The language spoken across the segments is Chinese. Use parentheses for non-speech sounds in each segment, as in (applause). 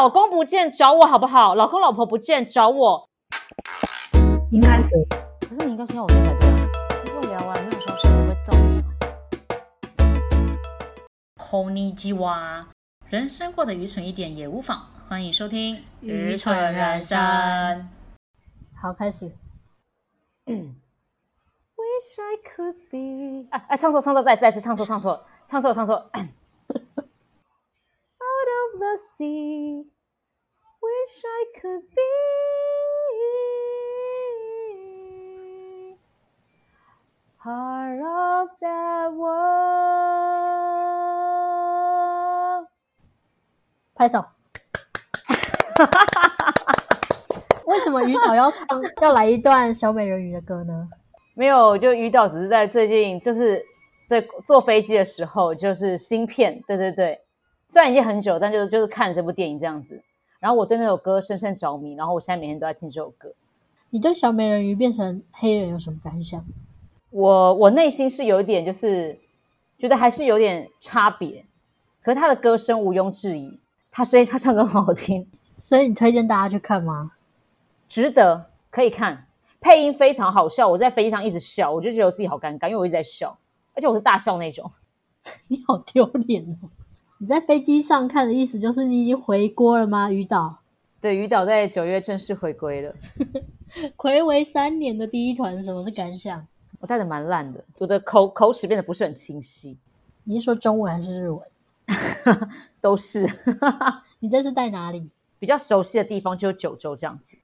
老公不见找我好不好？老公老婆不见找我。应该是。可是你应该先要我先才对啊。如果聊完没有消息，我会揍你啊。Pony 鸡娃，人生过得愚蠢一点也无妨。欢迎收听《愚蠢人生》。好，开始。Wish I could be。哎哎，唱错，唱错，再再次唱错，唱错，唱错，唱错。The sea, wish I could be part of that world。拍手。为什么于导要唱要来一段小美人鱼的歌呢？没有，就于导只是在最近，就是对坐飞机的时候，就是芯片，对对对，虽然已经很久，但就就是看了这部电影这样子，然后我对那首歌深深着迷，然后我现在每天都在听这首歌。你对小美人鱼变成黑人有什么感想？我我内心是有一点，就是觉得还是有点差别，可是他的歌声毋庸置疑，他声音他唱歌很好听，所以你推荐大家去看吗？值得可以看，配音非常好笑，我在飞机上一直笑，我就觉得我自己好尴尬，因为我一直在笑，而且我是大笑那种。(laughs) 你好丢脸哦！你在飞机上看的意思就是你已经回国了吗？于导对，于导在九月正式回归了，(laughs) 暌违三年的第一团，什么是感想？我带的蛮烂的，我的口口齿变得不是很清晰，你是说中文还是日文？(laughs) 都是 (laughs) 你这次带哪里？比较熟悉的地方，就是九州这样子。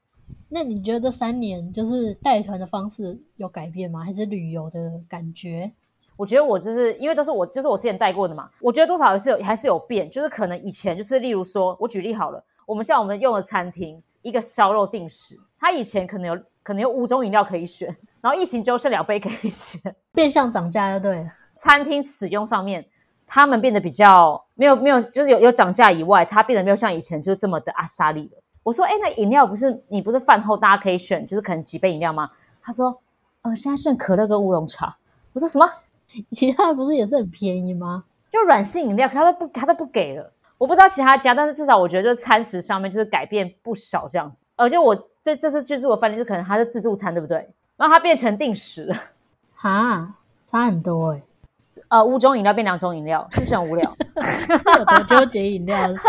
那你觉得这三年就是带团的方式有改变吗？还是旅游的感觉？我觉得我就是因为都是我，就是我之前带过的嘛，我觉得多少还是有还是有变，就是可能以前就是例如说，我举例好了，我们像我们用的餐厅一个烧肉定时，它以前可能有可能有五种饮料可以选，然后疫情之后剩两杯可以选，(laughs) 变相涨价就对了。餐厅使用上面，他们变得比较没有没有，就是有有涨价以外，它变得没有像以前就是这么的阿萨利了。我说，哎，那饮料不是你不是饭后大家可以选，就是可能几杯饮料吗？他说，呃，现在剩可乐跟乌龙茶。我说什么？(laughs) 其他的不是也是很便宜吗？就软性饮料，他都不他都不给了。我不知道其他家，但是至少我觉得就是餐食上面就是改变不少这样子。而且我这这次去住的饭店，就可能它是自助餐，对不对？然后它变成定时了，哈，差很多哎、呃，五种饮料变两种饮料，是不是很无聊？(laughs) 是有多纠结饮料的事。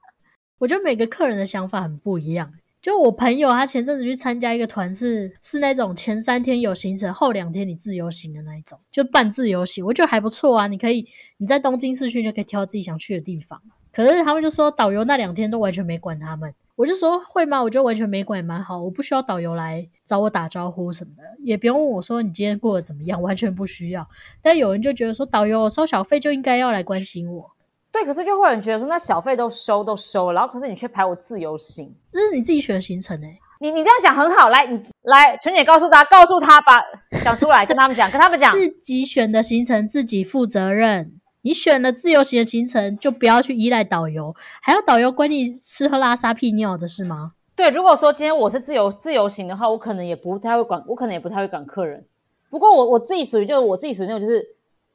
(laughs) 我觉得每个客人的想法很不一样。就我朋友，他前阵子去参加一个团是，是那种前三天有行程，后两天你自由行的那一种，就半自由行，我觉得还不错啊。你可以你在东京市区就可以挑自己想去的地方。可是他们就说导游那两天都完全没管他们，我就说会吗？我觉得完全没管也蛮好，我不需要导游来找我打招呼什么的，也不用问我说你今天过得怎么样，完全不需要。但有人就觉得说导游收小费就应该要来关心我，对，可是就会有人觉得说，那小费都收都收了，然后可是你却排我自由行，这是你自己选的行程哎、你你这样讲很好，来，你来，纯姐告诉他，告诉他把讲出来，跟他们讲，跟他们讲，自己选的行程自己负责任。你选了自由行的行程，就不要去依赖导游，还要导游管你吃喝拉撒屁尿的是吗？对，如果说今天我是自由自由行的话，我可能也不太会管，我可能也不太会管客人。不过我我自己属于就是我自己属于那种就是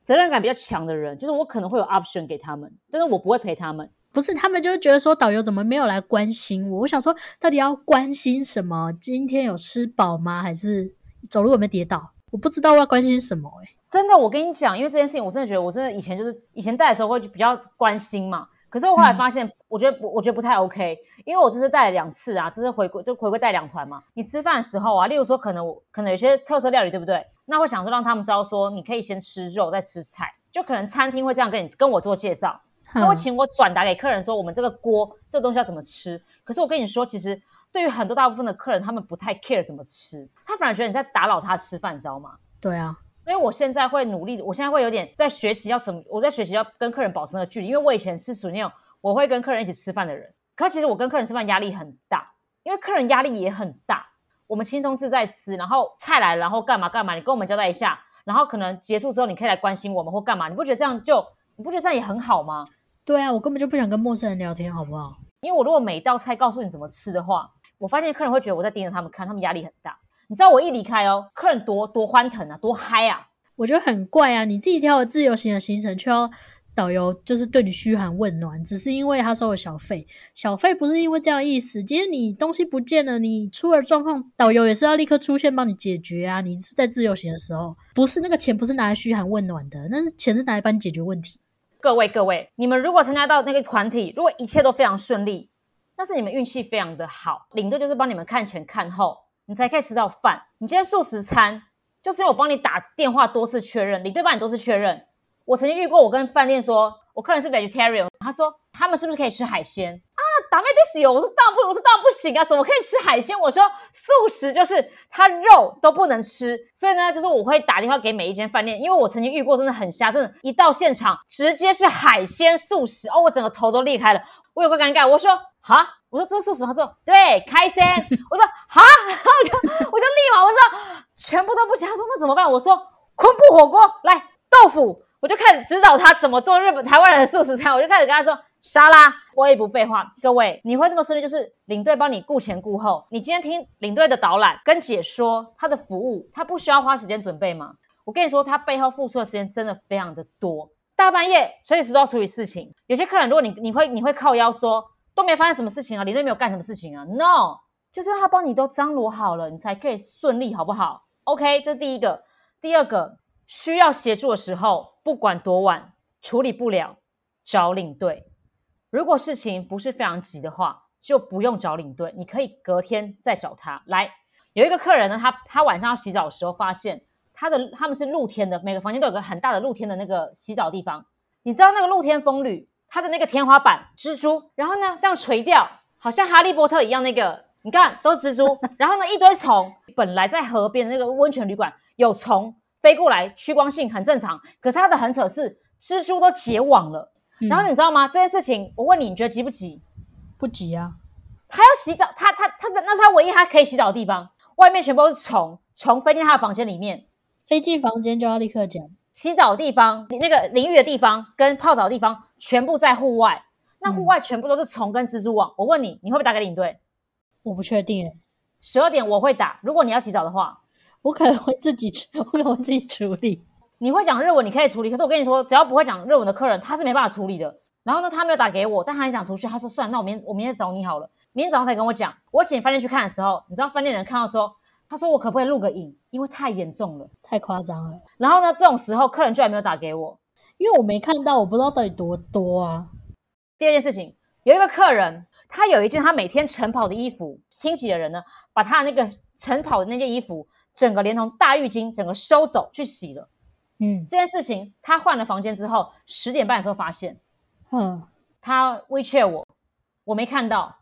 责任感比较强的人，就是我可能会有 option 给他们，但是我不会陪他们。不是，他们就是觉得说导游怎么没有来关心我？我想说，到底要关心什么？今天有吃饱吗？还是走路有没有跌倒？我不知道我要关心什么哎、真的，我跟你讲，因为这件事情，我真的觉得我真的以前就是以前带的时候会比较关心嘛。可是我后来发现，我觉得不，我觉得不太 OK，因为我这次带了两次啊，这次回归就回归带两团嘛。你吃饭的时候啊，例如说可能我可能有些特色料理，对不对？那会想说让他们知道说，你可以先吃肉再吃菜，就可能餐厅会这样跟你跟我做介绍，他会哼请我转达给客人说，我们这个锅这个东西要怎么吃。可是我跟你说，其实对于很多大部分的客人，他们不太 care 怎么吃，他反而觉得你在打扰他吃饭，你知道吗？对啊，所以我现在会努力，我现在会有点在学习要怎么，我在学习要跟客人保持那个距离，因为我以前是属于那种我会跟客人一起吃饭的人，可其实我跟客人吃饭压力很大，因为客人压力也很大。我们轻松自在吃，然后菜来了，然后干嘛干嘛，你跟我们交代一下，然后可能结束之后你可以来关心我们或干嘛，你不觉得这样就你不觉得这样也很好吗？对啊，我根本就不想跟陌生人聊天，好不好？因为我如果每一道菜告诉你怎么吃的话，我发现客人会觉得我在盯着他们看，他们压力很大。你知道我一离开哦，客人多多欢腾啊，多嗨啊！我觉得很怪啊！你自己挑了自由行的行程，却要导游就是对你嘘寒问暖，只是因为他收了小费，小费不是因为这样意思。今天你东西不见了，你出了状况，导游也是要立刻出现帮你解决啊。你是在自由行的时候，不是那个钱不是拿来嘘寒问暖的，那是钱是拿来帮你解决问题。各位各位，你们如果参加到那个团体，如果一切都非常顺利，那是你们运气非常的好。领队就是帮你们看前看后，你才可以吃到饭。你今天素食餐，就是因为我帮你打电话多次确认，你对帮你多次确认。我曾经遇过，我跟饭店说，我客人是 vegetarian，他说他们是不是可以吃海鲜啊？打妹 this 有，我说当然不，我说当然不行啊，怎么可以吃海鲜？我说素食就是他肉都不能吃，所以呢，就是我会打电话给每一间饭店，因为我曾经遇过，真的很瞎，真的，一到现场直接是海鲜素食哦，我整个头都裂开了，我有个尴尬，我说哈，我说这是素食？他说对，开心，(laughs) 我说好，然后我就我就立马我说全部都不行，他说那怎么办？我说昆布火锅来豆腐。我就开始指导他怎么做日本台湾人的素食餐，我就开始跟他说沙拉。我也不废话，各位，你会这么顺利，就是领队帮你顾前顾后。你今天听领队的导览跟解说，他的服务，他不需要花时间准备吗？我跟你说，他背后付出的时间真的非常的多，大半夜随时都要处理事情。有些客人，如果你你会你会靠腰说都没发生什么事情啊，领队没有干什么事情啊？No，就是他帮你都张罗好了，你才可以顺利，好不好？OK，这是第一个。第二个。需要协助的时候，不管多晚处理不了，找领队。如果事情不是非常急的话，就不用找领队，你可以隔天再找他来。有一个客人呢，他他晚上要洗澡的时候，发现他的他们是露天的，每个房间都有个很大的露天的那个洗澡地方。你知道那个露天风吕，它的那个天花板蜘蛛，然后呢这样垂掉，好像哈利波特一样。那个你看都是蜘蛛，(laughs) 然后呢一堆虫。本来在河边的那个温泉旅馆有虫。飞过来趋光性很正常，可是它的很扯是蜘蛛都结网了。然后你知道吗？这件事情我问你，你觉得急不急？不急啊。他要洗澡，他他他那他唯一他可以洗澡的地方，外面全部都是虫，虫飞进他的房间里面。飞进房间就要立刻讲。洗澡的地方，那个淋浴的地方跟泡澡的地方全部在户外，那户外全部都是虫跟蜘蛛网。我问你，你会不会打给领队？我不确定。十二点我会打，如果你要洗澡的话。我可能会自己处，我可能会自己处理。你会讲日文，你可以处理。可是我跟你说，只要不会讲日文的客人，他是没办法处理的。然后呢，他没有打给我，但他很想出去。他说：“算，那我明我明天找你好了。明天早上才跟我讲。”我请饭店去看的时候，你知道饭店人看到说：“他说我可不可以录个影？因为太严重了，太夸张了。”然后呢，这种时候客人居然没有打给我，因为我没看到，我不知道到底多多啊。第二件事情，有一个客人，他有一件他每天晨跑的衣服，清洗的人呢，把他的那个晨跑的那件衣服。整个连同大浴巾整个收走去洗了，嗯，这件事情他换了房间之后，十点半的时候发现，嗯，他 WeChat 我，我没看到，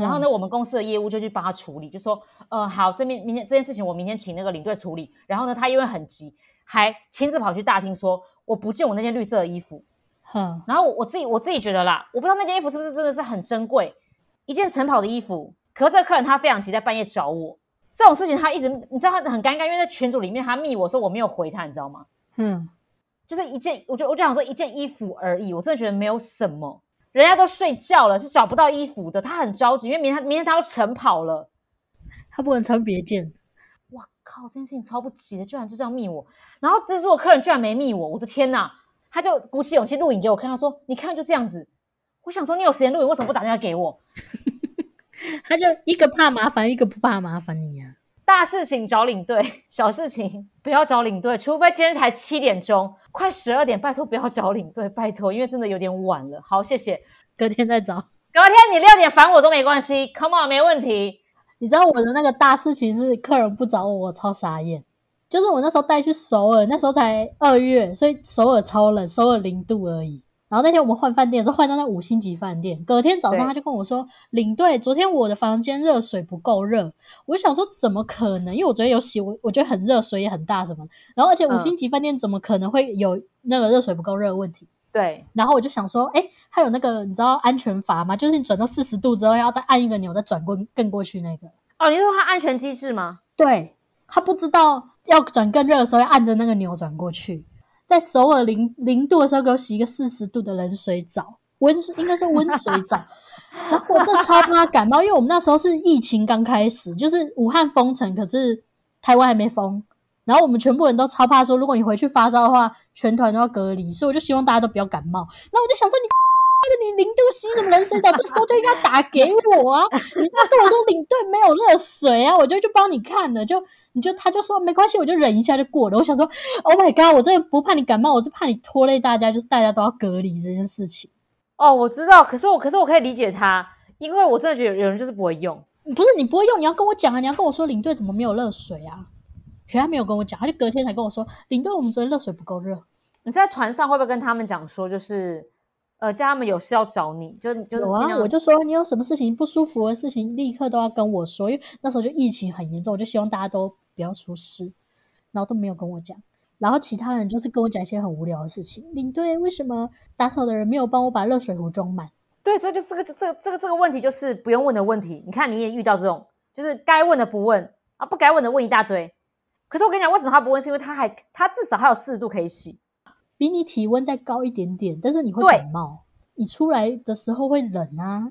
然后呢，我们公司的业务就去帮他处理，就说，呃，好，这边明天这件事情我明天请那个领队处理，然后呢，他因为很急，还亲自跑去大厅说，我不见我那件绿色的衣服，哼，然后我自己我自己觉得啦，我不知道那件衣服是不是真的是很珍贵，一件晨跑的衣服，可是这个客人他非常急，在半夜找我。这种事情他一直，你知道他很尴尬，因为在群组里面他密我说我没有回他，你知道吗？嗯，就是一件，我就我就想说一件衣服而已，我真的觉得没有什么，人家都睡觉了，是找不到衣服的，他很着急，因为明天明天他要晨跑了，他不能穿别件。哇靠，这件事情超不急的，居然就这样密我，然后蜘蛛的客人居然没密我，我的天哪！他就鼓起勇气录影给我看，他说你看就这样子，我想说你有时间录影，为什么不打电话给我？(laughs) 他就一个怕麻烦，一个不怕麻烦你呀。大事情找领队，(laughs) 小事情不要找领队，除非今天才七点钟，快十二点，拜托不要找领队，拜托，因为真的有点晚了。好，谢谢，隔天再找。隔天你六点烦我都没关系，Come on，没问题。你知道我的那个大事情是客人不找我，我超傻眼。就是我那时候带去首尔，那时候才二月，所以首尔超冷，首尔零度而已。然后那天我们换饭店，是换到那五星级饭店。隔天早上他就跟我说：“领队，昨天我的房间热水不够热。”我想说怎么可能？因为我昨天有洗，我我觉得很热，水也很大什么。然后而且五星级饭店怎么可能会有那个热水不够热的问题？对。然后我就想说，哎，他有那个你知道安全阀吗？就是你转到四十度之后，要再按一个钮，再转过更过去那个。哦，你说它安全机制吗？对，他不知道要转更热的时候要按着那个钮转过去。在首尔零零度的时候，给我洗一个四十度的冷水澡，温应该是温水澡。然后我这超怕感冒，因为我们那时候是疫情刚开始，就是武汉封城，可是台湾还没封。然后我们全部人都超怕说，如果你回去发烧的话，全团都要隔离，所以我就希望大家都不要感冒。那我就想说，你 (laughs) 你零度洗什么冷水澡？这时候就应该打给我啊！你要跟我说领队没有热水啊，我就去帮你看了。就你就他就说没关系，我就忍一下就过了。我想说，Oh my god，我真的不怕你感冒，我是怕你拖累大家，就是大家都要隔离这件事情。哦，我知道，可是我可是我可以理解他，因为我真的觉得有人就是不会用。不是你不会用，你要跟我讲啊！你要跟我说领队怎么没有热水啊？可他没有跟我讲，他就隔天才跟我说，领队我们昨天热水不够热。你在团上会不会跟他们讲说，就是呃叫他们有事要找你，就就是有啊，我就说你有什么事情不舒服的事情，立刻都要跟我说，因为那时候就疫情很严重，我就希望大家都不要出事，然后都没有跟我讲。然后其他人就是跟我讲一些很无聊的事情，领队为什么打扫的人没有帮我把热水壶装满？对，这就是个这这个这个问题，就是不用问的问题。你看你也遇到这种，就是该问的不问啊，不该问的问一大堆。可是我跟你讲，为什么他不问？是因为他还他至少还有四十度可以洗，比你体温再高一点点，但是你会感冒，你出来的时候会冷啊。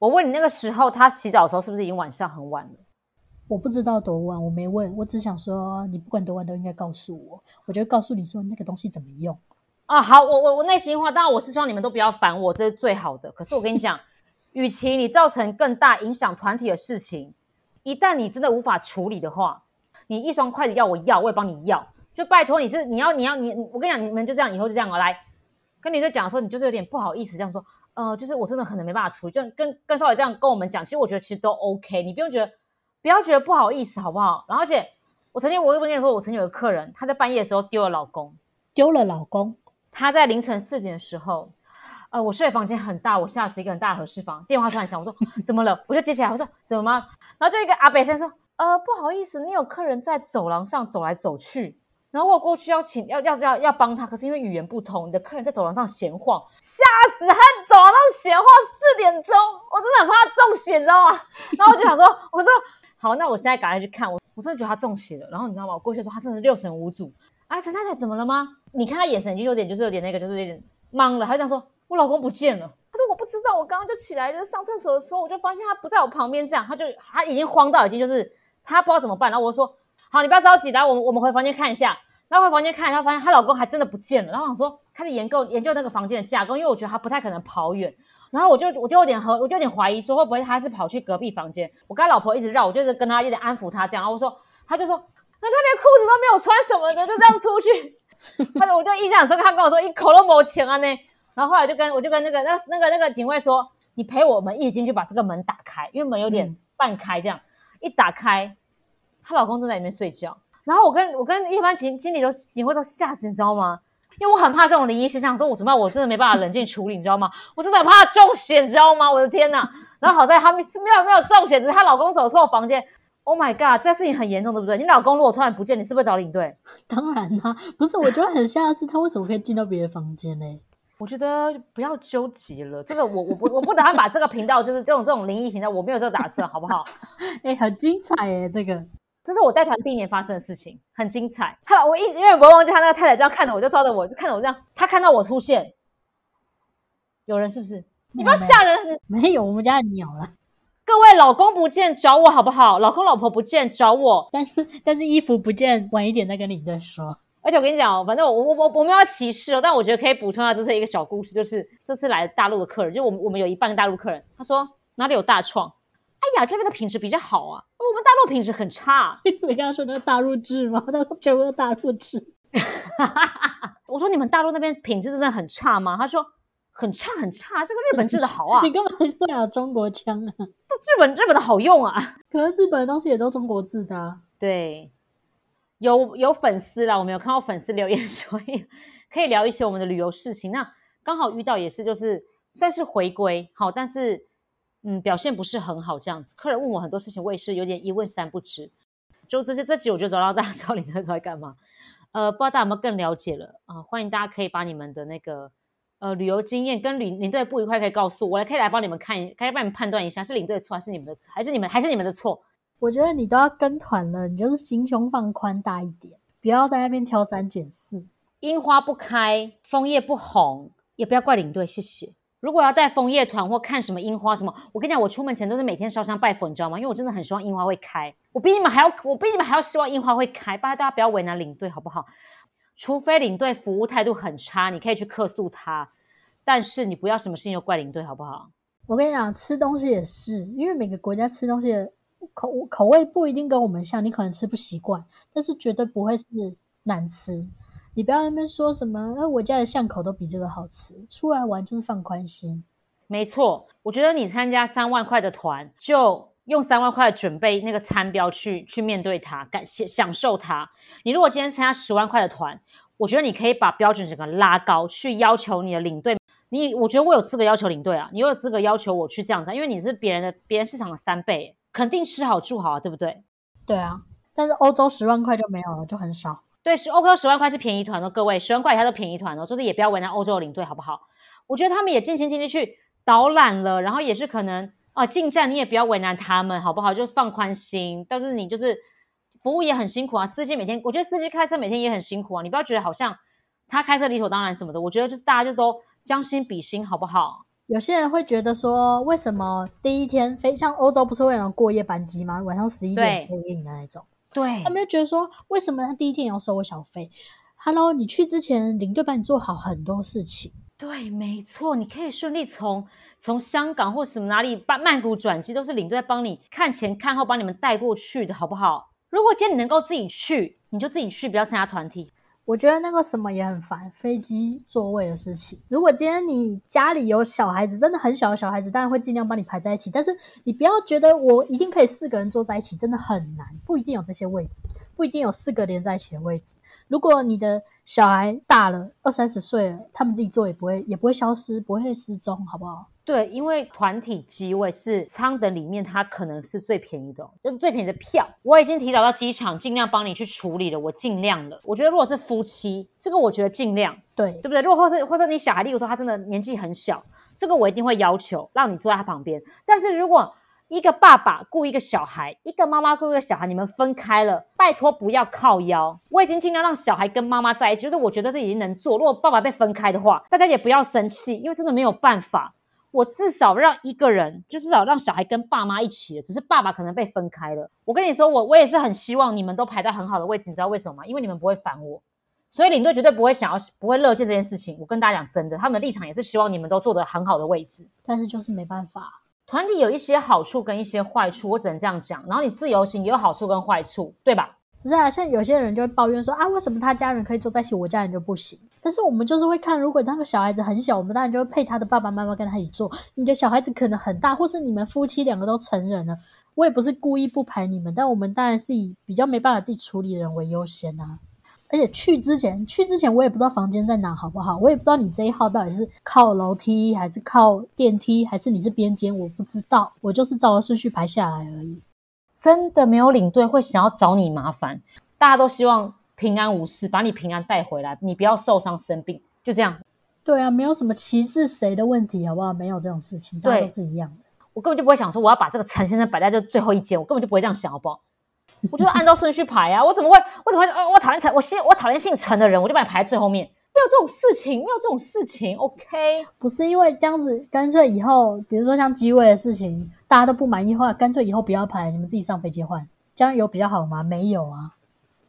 我问你那个时候他洗澡的时候是不是已经晚上很晚了？我不知道多晚，我没问，我只想说你不管多晚都应该告诉我，我就告诉你说那个东西怎么用啊。好，我我我内心话，当然我是希望你们都不要烦我，这是最好的。可是我跟你讲，与其你造成更大影响团体的事情，一旦你真的无法处理的话。你一双筷子要我要，我也帮你要，就拜托你是你要你要你，我跟你讲，你们就这样，以后就这样哦。来，跟你在讲的时候，你就是有点不好意思这样说，呃，就是我真的可能没办法处理，就跟跟少爷这样跟我们讲，其实我觉得其实都 OK，你不用觉得不要觉得不好意思，好不好？然后而且我曾经我跟你说，我曾经有个客人，他在半夜的时候丢了老公，丢了老公，他在凌晨四点的时候，呃，我睡的房间很大，我下死一个很大的合适房，电话突然响，我说怎么了？我就接起来，我说怎么吗？然后就一个阿北先说。呃，不好意思，你有客人在走廊上走来走去，然后我过去要请要要要要帮他，可是因为语言不通，你的客人在走廊上闲晃，吓死他！走廊上闲晃四点钟，我真的很怕他中邪，你知道吗？(laughs) 然后我就想说，我说好，那我现在赶快去看，我我真的觉得他中邪了。然后你知道吗？我过去的时候，他真的是六神无主。啊，陈太太怎么了吗？你看他眼神已经有点就是有点那个，就是有点懵了。他就这样说，我老公不见了。他说我不知道，我刚刚就起来就是上厕所的时候，我就发现他不在我旁边，这样他就他已经慌到已经就是。他不知道怎么办，然后我说：“好，你不要着急，来，我们我们回房间看一下。”然后回房间看，一下发现她老公还真的不见了。然后我说：“开始研究研究那个房间的架构，因为我觉得他不太可能跑远。”然后我就我就有点和我就有点怀疑，说会不会他是跑去隔壁房间？我跟他老婆一直绕，我就是跟他有点安抚他这样。然后我说：“他就说，那他连裤子都没有穿什么的，就这样出去。”他说：“我就印象深刻，他跟我说一口都没钱啊呢。”然后后来就跟我就跟那个那那个那个警卫说：“你陪我们一起进去把这个门打开，因为门有点半开，这样一打开。”她老公正在里面睡觉，然后我跟我跟一般经经理都警卫都吓死，你知道吗？因为我很怕这种灵异现象，说我怎么办？我真的没办法冷静处理，你知道吗？我真的很怕中邪，你知道吗？我的天哪！然后好在他们没有没有中邪，只是她老公走错房间。Oh my god，这事情很严重，对不对？你老公如果突然不见，你是不是找领队？当然啦，不是，我觉得很吓的是他为什么可以进到别的房间呢？我觉得不要纠结了，这个我我不我不打算把这个频道就是这种这种灵异频道，我没有这个打算，好不好？(laughs) 哎，很精彩哎，这个。这是我带团第一年发生的事情，很精彩。他我一永远不会忘记他那个太太这样看着我，就抓着我就看着我这样。他看到我出现，有人是不是？你不要吓人！没有，我们家的鸟了。各位老公不见找我好不好？老公老婆不见找我，但是但是衣服不见，晚一点再跟你再说。而且我跟你讲哦，反正我我我我没有歧视哦，但我觉得可以补充一下，这是一个小故事，就是这次来大陆的客人，就我们我们有一半大陆客人，他说哪里有大创。哎呀，这边的品质比较好啊，我们大陆品质很差。(laughs) 你刚刚说那个大陆制吗？(laughs) 他说全部都大陆制。(laughs) 我说你们大陆那边品质真的很差吗？他说很差很差，这个日本制的好啊。你根本不了中国腔啊？这日本日本的好用啊。可是日本的东西也都中国制的。对，有有粉丝啦，我们有看到粉丝留言，所以可以聊一些我们的旅游事情。那刚好遇到也是就是算是回归好，但是。嗯，表现不是很好，这样子。客人问我很多事情，我也是有点一问三不知。就这些这集，我就找到大家知道领队在干嘛。呃，不知道大家有没有更了解了啊？欢迎大家可以把你们的那个呃旅游经验跟领领队不愉快可以告诉我，来可以来帮你们看，可以帮你们判断一下是领队的错还是你们的，还是你们还是你们的错。我觉得你都要跟团了，你就是心胸放宽大一点，不要在那边挑三拣四。樱花不开，枫叶不红，也不要怪领队，谢谢。如果要带枫叶团或看什么樱花什么，我跟你讲，我出门前都是每天烧香拜佛，你知道吗？因为我真的很希望樱花会开，我比你们还要，我比你们还要希望樱花会开。拜托大家不要为难领队好不好？除非领队服务态度很差，你可以去客诉他，但是你不要什么事情都怪领队好不好？我跟你讲，吃东西也是，因为每个国家吃东西的口口味不一定跟我们像，你可能吃不习惯，但是绝对不会是难吃。你不要那边说什么，哎，我家的巷口都比这个好吃。出来玩就是放宽心，没错。我觉得你参加三万块的团，就用三万块准备那个餐标去去面对它，感谢享受它。你如果今天参加十万块的团，我觉得你可以把标准整个拉高，去要求你的领队。你我觉得我有资格要求领队啊，你有资格要求我去这样子，因为你是别人的别人市场的三倍，肯定吃好住好啊，对不对？对啊，但是欧洲十万块就没有了，就很少。对，十欧洲十万块是便宜团哦，各位十万块以下都便宜团哦，就是也不要为难欧洲的领队，好不好？我觉得他们也尽心尽力去导览了，然后也是可能啊进站你也不要为难他们，好不好？就是放宽心，但是你就是服务也很辛苦啊，司机每天我觉得司机开车每天也很辛苦啊，你不要觉得好像他开车理所当然什么的，我觉得就是大家就都将心比心，好不好？有些人会觉得说，为什么第一天飞像欧洲不是为了过夜班机吗？晚上十一点飞印的那种。对他们就觉得说，为什么他第一天要收我小费？Hello，你去之前领队帮你做好很多事情。对，没错，你可以顺利从从香港或什么哪里曼曼谷转机，都是领队在帮你看前看后，帮你们带过去的，好不好？如果今天你能够自己去，你就自己去，不要参加团体。我觉得那个什么也很烦，飞机座位的事情。如果今天你家里有小孩子，真的很小的小孩子，当然会尽量帮你排在一起。但是你不要觉得我一定可以四个人坐在一起，真的很难，不一定有这些位置，不一定有四个连在一起的位置。如果你的小孩大了二三十岁了，他们自己坐也不会也不会消失，不会失踪，好不好？对，因为团体机位是舱等里面，它可能是最便宜的，就是最便宜的票。我已经提早到机场，尽量帮你去处理了，我尽量了。我觉得如果是夫妻，这个我觉得尽量，对对不对？如果或是或者你小孩，例如说他真的年纪很小，这个我一定会要求让你坐在他旁边。但是如果一个爸爸雇一个小孩，一个妈妈雇一个小孩，你们分开了，拜托不要靠腰。我已经尽量让小孩跟妈妈在一起，就是我觉得这已经能做。如果爸爸被分开的话，大家也不要生气，因为真的没有办法。我至少让一个人，就至少让小孩跟爸妈一起了，只是爸爸可能被分开了。我跟你说，我我也是很希望你们都排在很好的位置，你知道为什么吗？因为你们不会烦我，所以领队绝对不会想要，不会乐见这件事情。我跟大家讲真的，他们的立场也是希望你们都坐得很好的位置。但是就是没办法，团体有一些好处跟一些坏处，我只能这样讲。然后你自由行也有好处跟坏处，对吧？不是啊，像有些人就会抱怨说啊，为什么他家人可以坐在一起，我家人就不行？但是我们就是会看，如果那个小孩子很小，我们当然就会配他的爸爸妈妈跟他一起坐。你的小孩子可能很大，或是你们夫妻两个都成人了，我也不是故意不排你们，但我们当然是以比较没办法自己处理的人为优先啊。而且去之前，去之前我也不知道房间在哪，好不好？我也不知道你这一号到底是靠楼梯还是靠电梯，还是你是边间，我不知道。我就是照着顺序排下来而已。真的没有领队会想要找你麻烦，大家都希望平安无事，把你平安带回来，你不要受伤生病，就这样。对啊，没有什么歧视谁的问题，好不好？没有这种事情，大家都是一样的。我根本就不会想说我要把这个陈先生摆在这最后一间，我根本就不会这样想，好不好？(laughs) 我就是按照顺序排啊，我怎么会？我怎么会？哦我讨厌陈，我姓我讨厌姓陈的人，我就把你排在最后面。没有这种事情，没有这种事情，OK？不是因为这样子，干脆以后，比如说像机位的事情，大家都不满意的话，干脆以后不要排，你们自己上飞机换，这样有比较好吗？没有啊，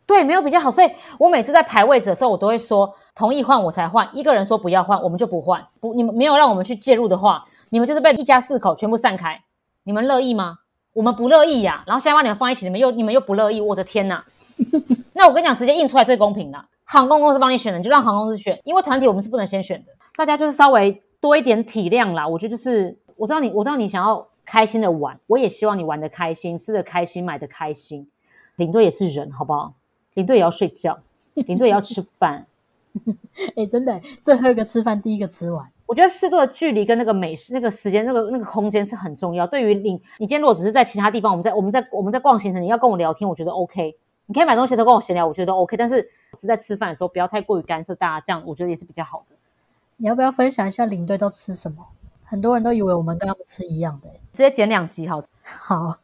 对，没有比较好。所以我每次在排位置的时候，我都会说同意换我才换，一个人说不要换，我们就不换。不，你们没有让我们去介入的话，你们就是被一家四口全部散开，你们乐意吗？我们不乐意呀。然后现在把你们放一起，你们又你们又不乐意，我的天哪！(laughs) 那我跟你讲，直接印出来最公平的。航空公司帮你选的，你就让航空公司选，因为团体我们是不能先选的。大家就是稍微多一点体谅啦。我觉得就是，我知道你，我知道你想要开心的玩，我也希望你玩的开心，吃的开心，买的开心。领队也是人，好不好？领队也要睡觉，领队也要吃饭。(laughs) 哎，真的，最后一个吃饭，第一个吃完。我觉得适度的距离跟那个美食、那个时间、那个那个空间是很重要。对于你，你今天如果只是在其他地方，我们在我们在我们在逛行程，你要跟我聊天，我觉得 OK。你可以买东西都跟我闲聊，我觉得 OK。但是是在吃饭的时候，不要太过于干涉大家，这样我觉得也是比较好的。你要不要分享一下领队都吃什么？很多人都以为我们跟他们吃一样的，直接剪两集好。(laughs) 好，